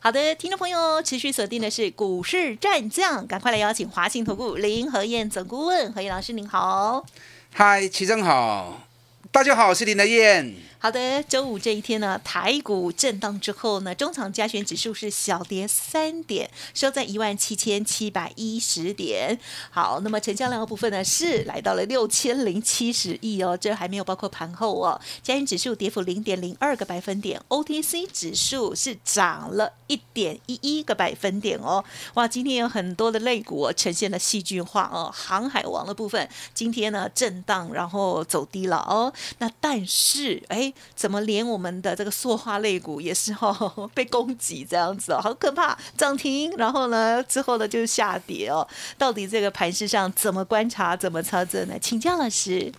好的，听众朋友，持续锁定的是股市战将，赶快来邀请华信投顾林和燕总顾问何燕老师，您好。嗨，齐正好，大家好，我是林德燕。好的，周五这一天呢，台股震荡之后呢，中场加权指数是小跌三点，收在一万七千七百一十点。好，那么成交量的部分呢是来到了六千零七十亿哦，这还没有包括盘后哦。加权指数跌幅零点零二个百分点，OTC 指数是涨了一点一一个百分点哦。哇，今天有很多的类股呈现了戏剧化哦，航海王的部分今天呢震荡，然后走低了哦。那但是哎。怎么连我们的这个塑化类股也是哦 被攻击这样子哦，好可怕！涨停，然后呢之后呢就是下跌哦。到底这个盘势上怎么观察、怎么操作呢？请教老师。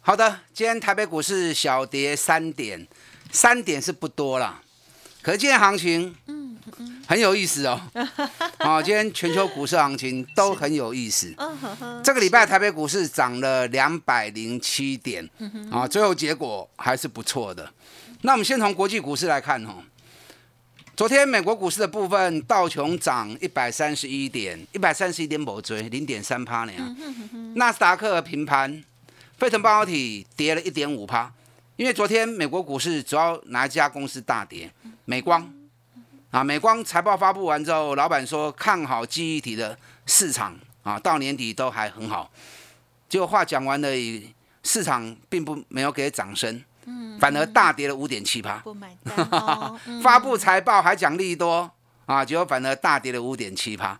好的，今天台北股市小跌三点，三点是不多了，可是今天行情，嗯。很有意思哦，啊，今天全球股市行情都很有意思。这个礼拜台北股市涨了两百零七点，啊，最后结果还是不错的。那我们先从国际股市来看哦，昨天美国股市的部分，道琼涨一百三十一点，一百三十一点某追零点三趴呢。纳斯达克平盘，费城半导体跌了一点五趴，因为昨天美国股市主要哪一家公司大跌？美光。啊，美光财报发布完之后，老板说看好记忆体的市场啊，到年底都还很好。结果话讲完了，市场并不没有给掌声，嗯，反而大跌了五点七趴。不买单。发布财报还讲利多啊，结果反而大跌了五点七趴。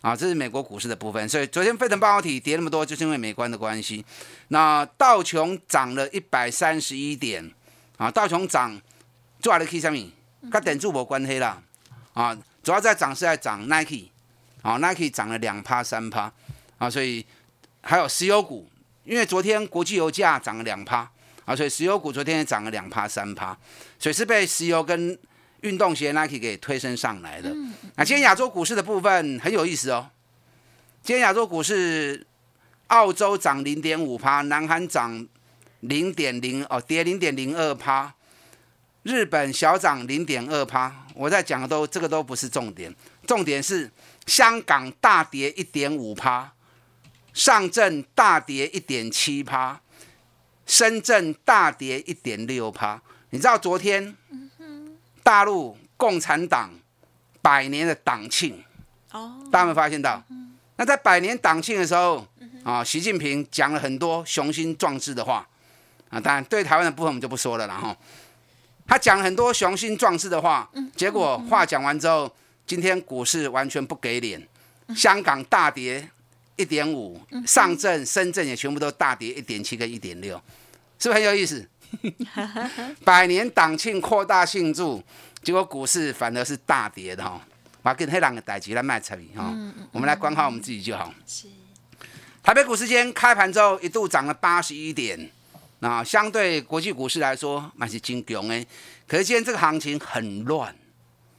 啊，这是美国股市的部分。所以昨天费城半导体跌那么多，就是因为美观的关系。那道琼涨了一百三十一点啊，道琼涨做了 K 上面。跟点住无关系啦，啊，主要在涨是在涨 Nike，啊，Nike 涨了两趴三趴，啊，所以还有石油股，因为昨天国际油价涨了两趴，啊，所以石油股昨天也涨了两趴三趴，所以是被石油跟运动鞋 Nike 给推升上来的。那今天亚洲股市的部分很有意思哦，今天亚洲股市，澳洲涨零点五趴，南韩涨零点零哦，跌零点零二趴。日本小涨零点二趴，我在讲的都这个都不是重点，重点是香港大跌一点五趴，上证大跌一点七趴，深圳大跌一点六趴。你知道昨天大陆共产党百年的党庆哦，大家有没有发现到？那在百年党庆的时候啊，习近平讲了很多雄心壮志的话啊，当然对台湾的部分我们就不说了，然后。他讲很多雄心壮志的话，结果话讲完之后，今天股市完全不给脸，香港大跌一点五，上证、深圳也全部都大跌一点七跟一点六，是不是很有意思？百年党庆扩大庆祝，结果股市反而是大跌的哈，把跟黑狼的代级来卖彩礼哈，我们来管好我们自己就好。是，台北股市间开盘之后一度涨了八十一点。那相对国际股市来说，那是金强诶。可是今天这个行情很乱，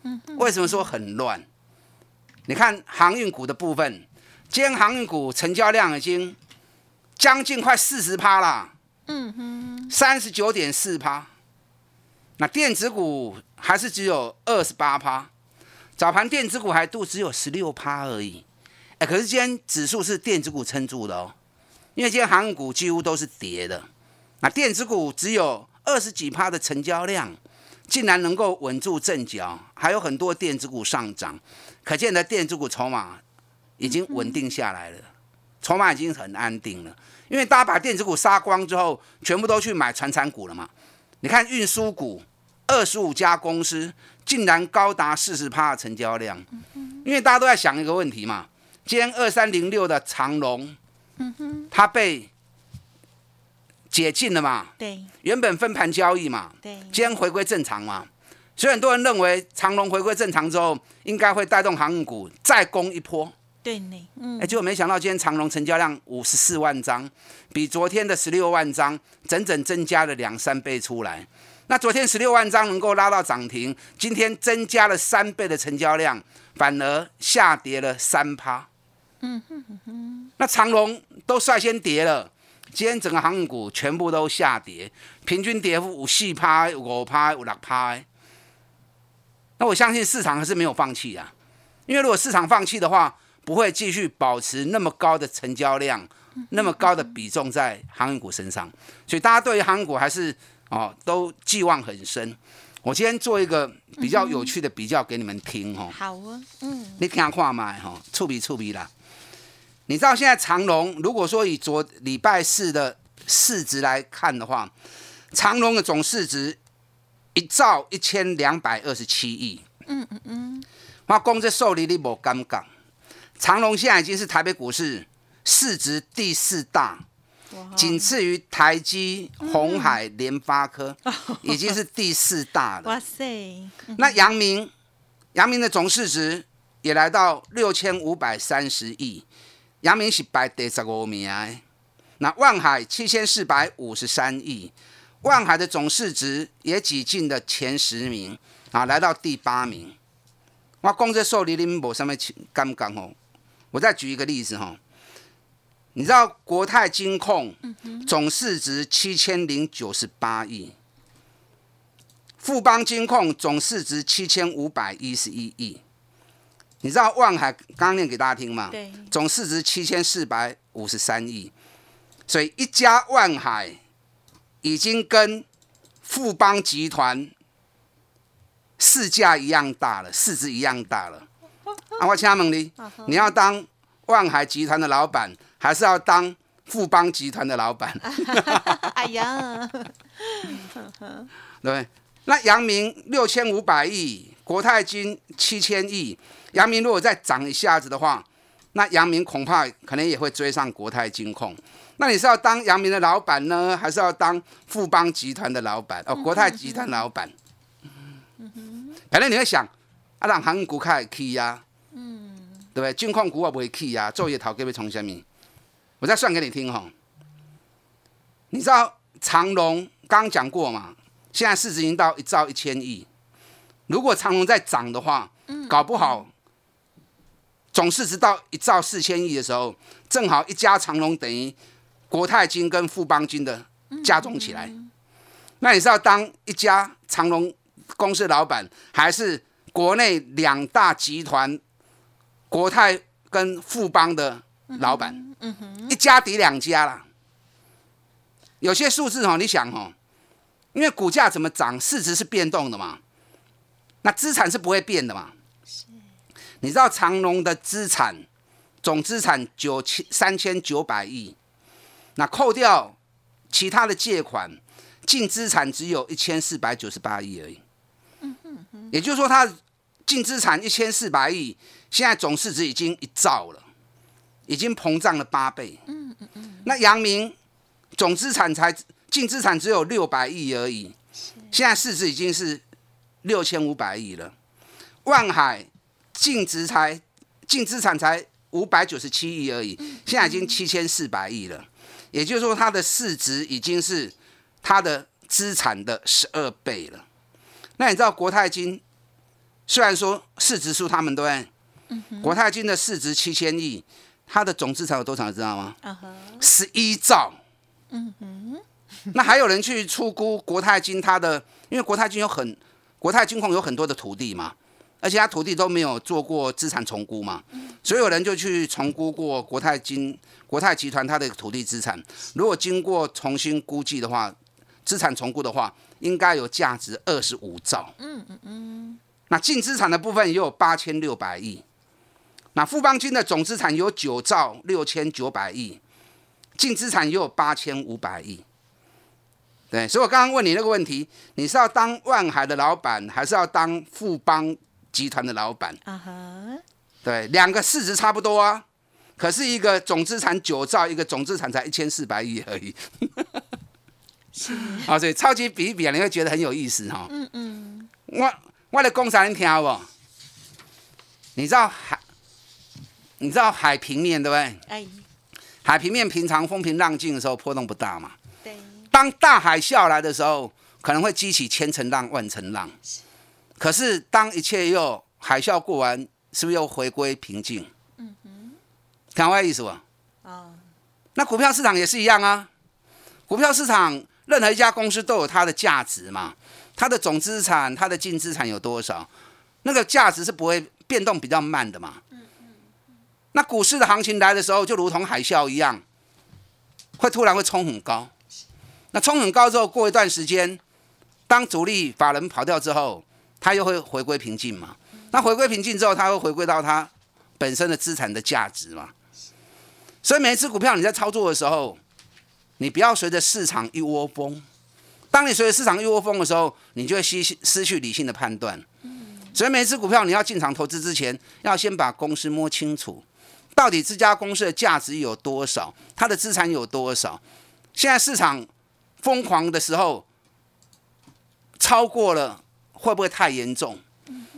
嗯，为什么说很乱？你看航运股的部分，今天航运股成交量已经将近快四十趴啦，嗯哼，三十九点四趴。那电子股还是只有二十八趴，早盘电子股还都只有十六趴而已。哎，可是今天指数是电子股撑住的哦，因为今天航运股几乎都是跌的。那电子股只有二十几趴的成交量，竟然能够稳住阵脚，还有很多电子股上涨，可见的电子股筹码已经稳定下来了，筹码已经很安定了。因为大家把电子股杀光之后，全部都去买传产股了嘛。你看运输股，二十五家公司竟然高达四十趴的成交量，因为大家都在想一个问题嘛，今天二三零六的长龙，它被。解禁了嘛？对，原本分盘交易嘛，对，今天回归正常嘛，所以很多人认为长隆回归正常之后，应该会带动航运股再攻一波对呢，嗯哎，，结果没想到今天长隆成交量五十四万张，比昨天的十六万张整整增加了两三倍出来。那昨天十六万张能够拉到涨停，今天增加了三倍的成交量，反而下跌了三趴。嗯哼哼那长隆都率先跌了，今天整个航运股全部都下跌，平均跌幅五四趴、有五趴、五六趴。那我相信市场还是没有放弃啊，因为如果市场放弃的话，不会继续保持那么高的成交量，那么高的比重在航运股身上，所以大家对于航运股还是哦都寄望很深。我今天做一个比较有趣的比较给你们听哦，好啊，嗯，你听看嘛哈，触鼻触鼻啦。你知道现在长隆如果说以昨礼拜四的市值来看的话，长隆的总市值一兆一千两百二十七亿。嗯嗯嗯，我讲这受理你无尴尬。长隆现在已经是台北股市市值第四大，仅次于台积、红海、联发科，已经是第四大了。哇塞，那阳明，阳明的总市值也来到六千五百三十亿，阳明是排第十五名的。那万海七千四百五十三亿，万海的总市值也挤进了前十名啊，来到第八名。我讲这数你恁无什么感觉吼？我再举一个例子吼，你知道国泰金控总市值七千零九十八亿。富邦金控总市值七千五百一十一亿，你知道万海刚刚念给大家听吗？对，总市值七千四百五十三亿，所以一家万海已经跟富邦集团市价一样大了，市值一样大了。啊，我请问你，你要当万海集团的老板，还是要当富邦集团的老板？哎呀，对？那阳明六千五百亿，国泰金七千亿，阳明如果再涨一下子的话，那阳明恐怕可能也会追上国泰金控。那你是要当阳明的老板呢，还是要当富邦集团的老板？哦，国泰集团老板。反正你会想，啊，让航运股开起呀，嗯，对不对？金控股我不会起呀，昼夜逃给要从什么？我再算给你听哈。你知道长隆刚刚讲过嘛？现在市值已经到一兆一千亿，如果长隆在涨的话，搞不好总市值到一兆四千亿的时候，正好一家长隆等于国泰金跟富邦金的加总起来。那你是要当一家长隆公司老板，还是国内两大集团国泰跟富邦的老板？一家抵两家啦。有些数字哦，你想哦，因为股价怎么涨，市值是变动的嘛，那资产是不会变的嘛。你知道长隆的资产总资产九千三千九百亿，那扣掉其他的借款，净资产只有一千四百九十八亿而已。也就是说，它净资产一千四百亿，现在总市值已经一兆了，已经膨胀了八倍。那阳明总资产才净资产只有六百亿而已，现在市值已经是六千五百亿了。万海净值才净资产才五百九十七亿而已，现在已经七千四百亿了。也就是说，它的市值已经是它的资产的十二倍了。那你知道国泰金虽然说市值输他们对不对？国泰金的市值七千亿，它的总资产有多少？你知道吗？十一兆。嗯哼，那还有人去出估国泰金它的，因为国泰金有很国泰金控有很多的土地嘛，而且他土地都没有做过资产重估嘛，所有人就去重估过国泰金国泰集团它的土地资产，如果经过重新估计的话，资产重估的话，应该有价值二十五兆。嗯嗯嗯。那净资产的部分也有八千六百亿，那富邦金的总资产有九兆六千九百亿。净资产也有八千五百亿，对，所以我刚刚问你那个问题，你是要当万海的老板，还是要当富邦集团的老板？啊哈，对，两个市值差不多啊，可是一个总资产九兆，一个总资产才一千四百亿而已。是，啊，所以超级比一比啊，你会觉得很有意思哈、嗯嗯，我我的讲啥你听不？你知道海你知道海平面对不对？哎，海平面平常风平浪静的时候波动不大嘛。对，当大海啸来的时候，可能会激起千层浪、万层浪。可是当一切又海啸过完，是不是又回归平静？嗯哼，听我意思吧？哦，那股票市场也是一样啊。股票市场任何一家公司都有它的价值嘛，它的总资产、它的净资产有多少，那个价值是不会变动比较慢的嘛。那股市的行情来的时候，就如同海啸一样，会突然会冲很高。那冲很高之后，过一段时间，当主力法人跑掉之后，它又会回归平静嘛。那回归平静之后，它会回归到它本身的资产的价值嘛。所以每一只股票你在操作的时候，你不要随着市场一窝蜂。当你随着市场一窝蜂的时候，你就会失失去理性的判断。所以每一只股票你要进场投资之前，要先把公司摸清楚。到底这家公司的价值有多少？它的资产有多少？现在市场疯狂的时候，超过了会不会太严重？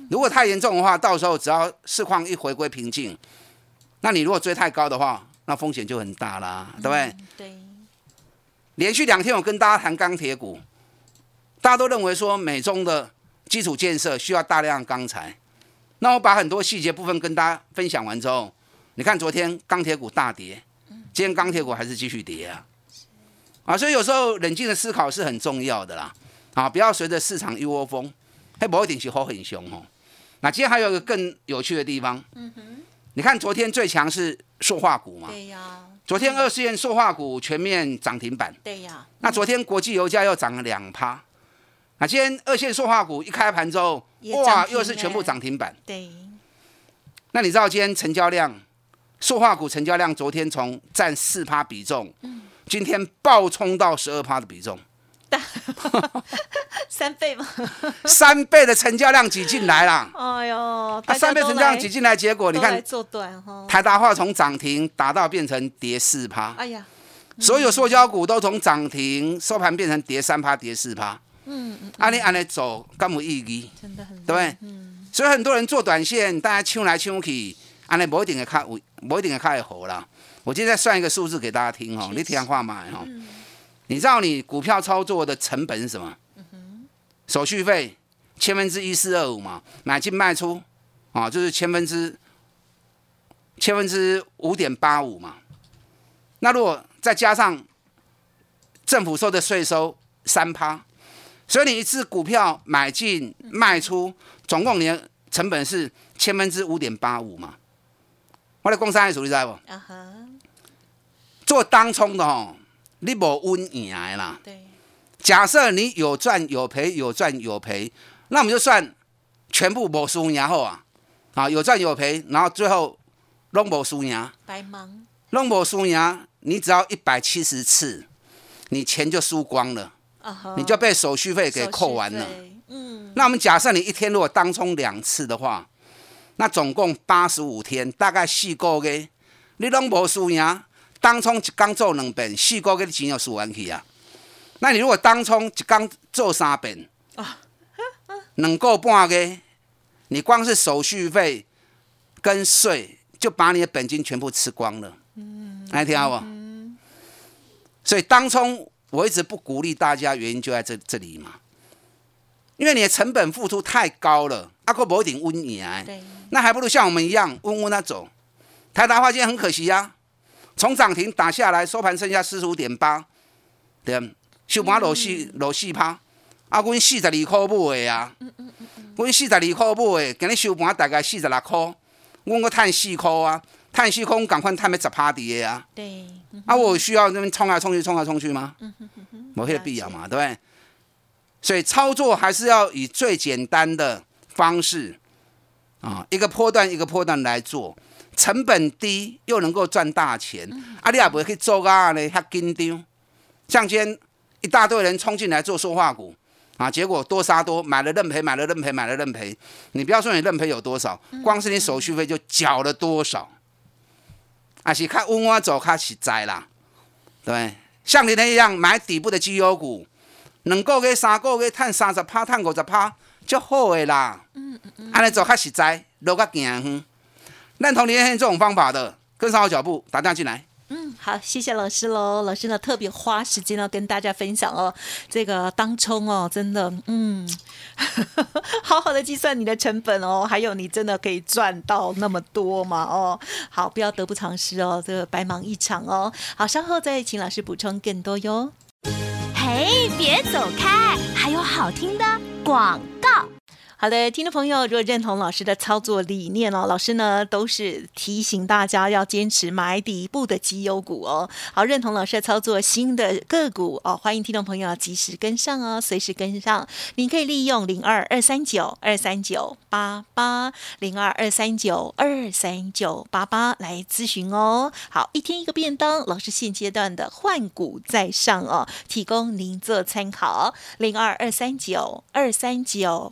如果太严重的话，到时候只要市况一回归平静，那你如果追太高的话，那风险就很大啦，对不对？对，连续两天我跟大家谈钢铁股，大家都认为说美中的基础建设需要大量钢材，那我把很多细节部分跟大家分享完之后。你看昨天钢铁股大跌，今天钢铁股还是继续跌啊，啊，所以有时候冷静的思考是很重要的啦，啊，不要随着市场一窝蜂，还不一定是好很凶哦。那今天还有一个更有趣的地方，嗯哼，你看昨天最强是塑化股嘛，对呀，昨天二线塑化股全面涨停板，对呀，那昨天国际油价又涨了两趴，那今天二线塑化股一开盘之后，哇，又是全部涨停板，对，那你知道今天成交量？塑化股成交量昨天从占四趴比重，今天暴冲到十二趴的比重，三倍吗？三倍的成交量挤进来了。哎呦，它三倍成交量挤进来，结果你看，做短哈，台达化从涨停打到变成跌四趴。哎呀，所有塑胶股都从涨停收盘变成跌三趴、跌四趴。嗯嗯，按你按你走，干无意义，真的很对不对？嗯，所以很多人做短线，大家抢来抢去。安尼不一定会较，不一定会较会好啦。我今天再算一个数字给大家听哦，你听话买哈。你知道你股票操作的成本是什么？手续费千分之一四二五嘛，买进卖出啊，就是千分之千分之五点八五嘛。那如果再加上政府收的税收三趴，所以你一次股票买进卖出，总共你的成本是千分之五点八五嘛。我来讲三个数，你知不？啊哈。做当冲的吼，你无稳赢的啦。对。假设你有赚有赔，有赚有赔，那我们就算全部无输赢后啊，啊有赚有赔，然后最后拢无输赢。白忙。拢无输赢，你只要一百七十次，你钱就输光了。啊你就被手续费给扣完了。嗯。那我们假设你一天如果当冲两次的话。那总共八十五天，大概四个月，你拢无输赢。当冲一工做两遍，四个月的钱就输完去啊。那你如果当冲一工做三遍，啊，两个半个，你光是手续费跟税就把你的本金全部吃光了。嗯，来听好不？嗯。所以当冲我一直不鼓励大家，原因就在这这里嘛。因为你的成本付出太高了，阿哥不一定稳赢。对。那还不如像我们一样温温那走。台达化今天很可惜呀，从涨停打下来，收盘剩下四十五点八，对，收盘落四落四趴。啊，阮四十二块买的啊，阮四十二块买的，今日收盘大概四十六块，阮个赚四块啊，赚四块，赶快赚要十趴的啊。对。啊，我需要那边冲来冲去，冲来冲去吗？嗯哼哼哼。没必要嘛，对不对？所以操作还是要以最简单的方式。啊，一个波段一个波段来做，成本低又能够赚大钱，啊，你也不会去做啊呢，遐紧张。像今天一大堆人冲进来做塑化股，啊，结果多杀多，买了认赔，买了认赔，买了认赔。你不要说你认赔有多少，光是你手续费就缴了多少，啊，是看稳稳走，看实在啦，对，像你那样买底部的绩优股，两个月、三个月赚三十趴，赚五十趴。就好诶啦，嗯嗯嗯安尼做较实在，路较行远。认同连线这种方法的，跟上我脚步，打电话进来。嗯，好，谢谢老师喽。老师呢特别花时间要跟大家分享哦，这个当冲哦，真的，嗯，好好的计算你的成本哦，还有你真的可以赚到那么多吗？哦，好，不要得不偿失哦，这个白忙一场哦。好，稍后再请老师补充更多哟。嘿，别走开，还有好听的广告。好的，听众朋友，如果认同老师的操作理念哦，老师呢都是提醒大家要坚持买底部的绩优股哦。好，认同老师的操作，新的个股哦，欢迎听众朋友及时跟上哦，随时跟上。您可以利用零二二三九二三九八八零二二三九二三九八八来咨询哦。好，一天一个便当，老师现阶段的换股在上哦，提供您做参考。零二二三九二三九。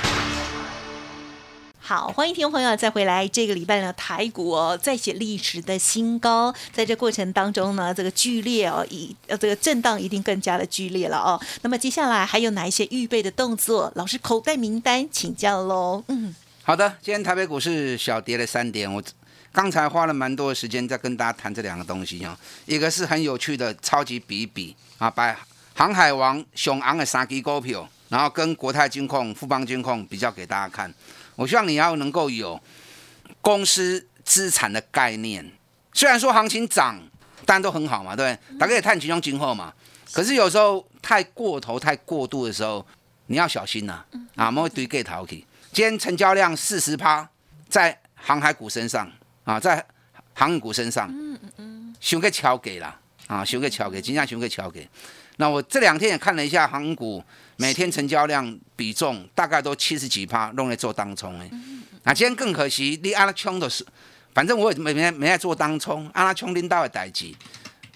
好，欢迎听众朋友再回来。这个礼拜呢，台股哦再写历史的新高，在这过程当中呢，这个剧烈哦，一呃这个震荡一定更加的剧烈了哦。那么接下来还有哪一些预备的动作？老师口袋名单请教喽。嗯，好的，今天台北股市小跌了三点，我刚才花了蛮多的时间在跟大家谈这两个东西啊，一个是很有趣的超级比比啊，把航海王熊昂的三支股票，然后跟国泰金控、富邦金控比较给大家看。我希望你要能够有公司资产的概念。虽然说行情涨，大家都很好嘛，对不对？大家也探其中今后嘛。可是有时候太过头、太过度的时候，你要小心呐。啊，我们会堆给淘气。今天成交量四十趴在航海股身上啊，在航运股身上，嗯嗯嗯，想个敲给啦啊，想个敲给，尽量想个敲给。那我这两天也看了一下航股。每天成交量比重大概都七十几趴，用来做当冲哎。那今天更可惜，你阿拉冲的是，反正我也没没没在做当冲，阿拉冲领导的代级。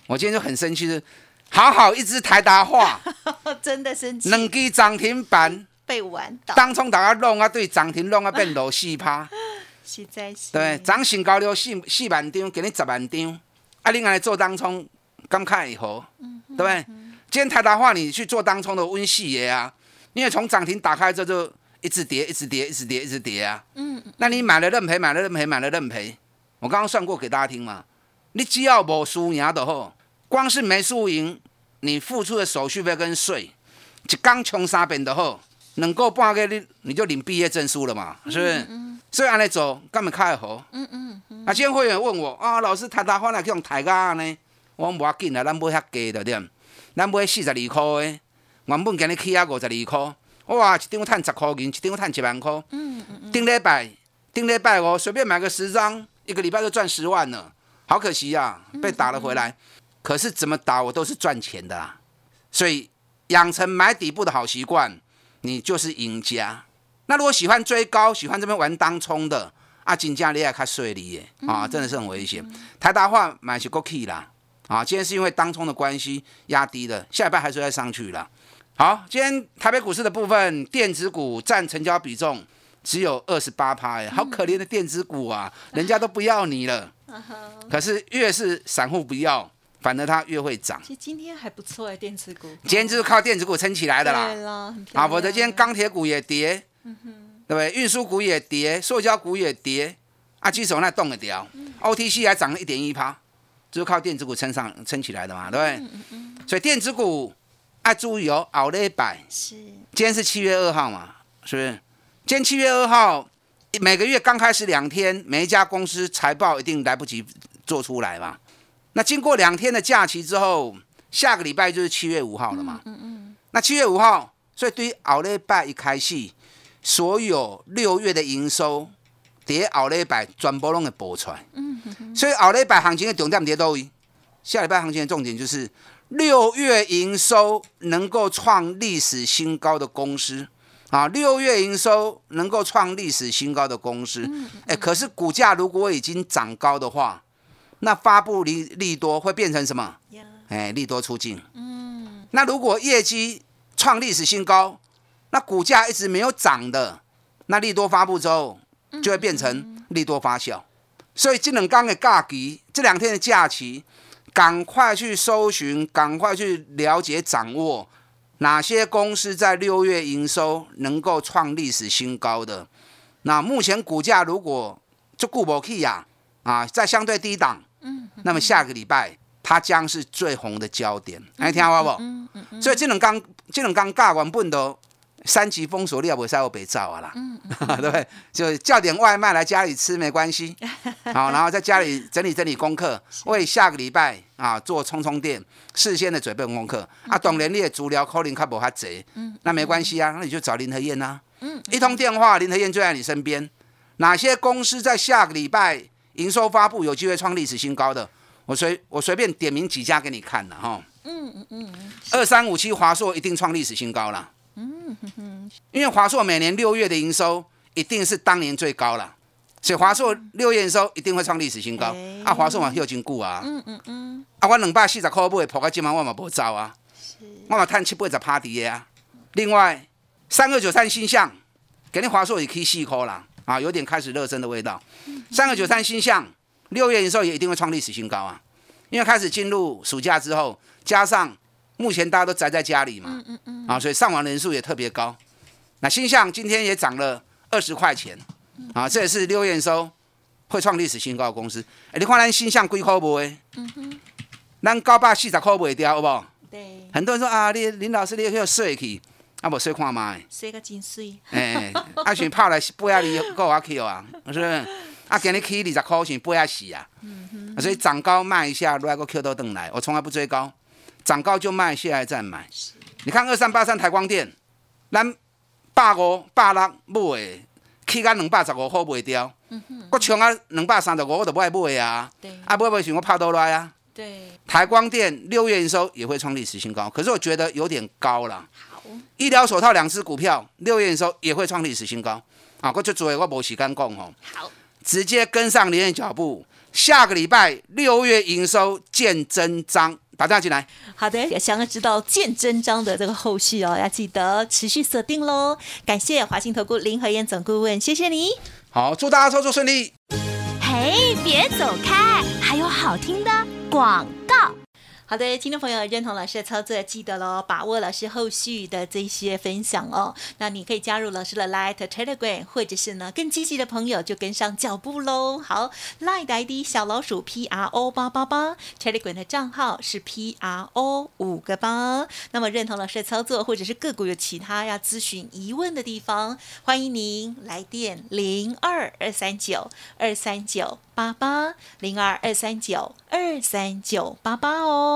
我今天就很生气，是好好一只台达化，真的生气，两支涨停板被玩倒，当冲大家弄啊，对涨停弄啊变落四趴，实在是对涨新高了四四万张，给你十万张，啊，另外做当冲感慨以后，对不对？今天台达化你去做当冲的温系爷啊，因为从涨停打开之后就一直跌，一直跌，一直跌，一直跌啊。嗯。那你买了认赔，买了认赔，买了认赔。我刚刚算过给大家听嘛，你只要无输赢的话，光是没输赢，你付出的手续费跟税，一刚冲三遍的话，能够半个你你就领毕业证书了嘛，是不是？嗯。所以按尼走，根本开好。嗯嗯。啊，今天会员问我啊，老师台达化哪去用抬价呢？我无要紧啦，咱买遐低的点。咱买四十二块的，原本今日起啊五十二块，哇，一张赚十块银，一张赚一万块。嗯嗯嗯。顶礼拜，顶礼拜哦，随便买个十张，一个礼拜就赚十万了，好可惜呀，被打了回来。可是怎么打我都是赚钱的啦，所以养成买底部的好习惯，你就是赢家。那如果喜欢追高，喜欢这边玩当冲的，啊，金价你也较水利耶，啊，真的是很危险。台大话买是够 key 啦。啊，今天是因为当冲的关系压低了，下一半还是要上去了。好，今天台北股市的部分，电子股占成交比重只有二十八趴，哎，好可怜的电子股啊，人家都不要你了。可是越是散户不要，反而它越会涨。其实今天还不错哎，电子股。今天就是靠电子股撑起来的啦。对啦，啊，否则今天钢铁股也跌，对不对？运输股也跌，塑胶股也跌，啊，基手那动了掉，OTC 还涨了一点一趴。就是靠电子股撑上撑起来的嘛，对不对？所以电子股爱注意哦，熬了一百。是。今天是七月二号嘛，是不是？今天七月二号每个月刚开始两天，每一家公司财报一定来不及做出来嘛。那经过两天的假期之后，下个礼拜就是七月五号了嘛。嗯嗯。那七月五号，所以对于奥利拜一开戏，所有六月的营收，跌奥利拜全部拢会播出来。嗯所以奥利拜行情的重点跌到位，下礼拜行情的重点就是六月营收能够创历史新高的公司。啊，六月营收能够创历史新高的公司，哎，可是股价如果已经涨高的话，那发布利利多会变成什么？哎，利多出尽。嗯，那如果业绩创历史新高，那股价一直没有涨的，那利多发布之后就会变成利多发酵。所以这两天的假期，这两天的假期，赶快去搜寻，赶快去了解掌握。哪些公司在六月营收能够创历史新高？的那目前股价如果就固不起呀啊，在相对低档，嗯，那么下个礼拜它将是最红的焦点。来听好不？嗯嗯嗯。所以这种刚这种刚尬完本都三级封锁，你也不使我北照啊啦，嗯，对不对？就叫点外卖来家里吃没关系，好，然后在家里整理整理功课，为下个礼拜啊做充充电。事先的准备功课。啊，当然你的足疗可能较无遐济，嗯，那没关系啊，那你就找林和燕呐，嗯，一通电话，林和燕就在你身边。哪些公司在下个礼拜营收发布有机会创历史新高？的，我随我随便点名几家给你看了哈，嗯嗯嗯，二三五七华硕一定创历史新高了，嗯哼哼，因为华硕每年六月的营收一定是当年最高了。所以华硕六月营收一定会创历史新高。啊，华硕嘛又真久啊。嗯嗯嗯。啊，我两百四十块买，跑到今晚我嘛无走啊。是。我嘛赚七八十趴底的啊。另外，三二九三新象，给你华硕也可以四块啦。啊，有点开始热身的味道。三二九三新象，六月营收也一定会创历史新高啊。因为开始进入暑假之后，加上目前大家都宅在家里嘛。嗯嗯嗯。啊，所以上网人数也特别高。那新象今天也涨了二十块钱。啊，这也是六月收会创历史新高的公司。哎，你看咱新向几块卖？嗯哼，咱九百四十块卖掉，好不好？对。很多人说啊，你林老师你要睡去，啊无睡看嘛？睡个真税。哎，啊想拍来八啊二够我 Q 啊，是不是？啊，今日起二十块钱八啊四啊。嗯哼。所以涨高卖一下，来个 Q 都等来。我从来不追高，涨高就卖，下来再买。你看二三八三台光电，咱百五百六买。起价两百十五块卖掉，我冲啊两百三十五我都不爱买啊，啊买买想我拍倒来啊。对，台光电六月营收也会创历史新高，可是我觉得有点高了。好，医疗手套两只股票六月营收也会创历史新高，啊，我就做我无时间讲哦。好，直接跟上连的脚步，下个礼拜六月营收见真章。打电话进来，好的，想要知道见真章的这个后续哦，要记得持续锁定喽。感谢华兴投顾林和燕总顾问，谢谢你。好，祝大家操作顺利。嘿，别走开，还有好听的广告。好的，听众朋友认同老师的操作，记得喽，把握老师后续的这些分享哦。那你可以加入老师的 Light Telegram，或者是呢更积极的朋友就跟上脚步喽。好，Light ID 小老鼠 P R O 八八八，Telegram 的账号是 P R O 五个八。那么认同老师的操作，或者是个股有其他要咨询疑问的地方，欢迎您来电零二二三九二三九八八零二二三九二三九八八哦。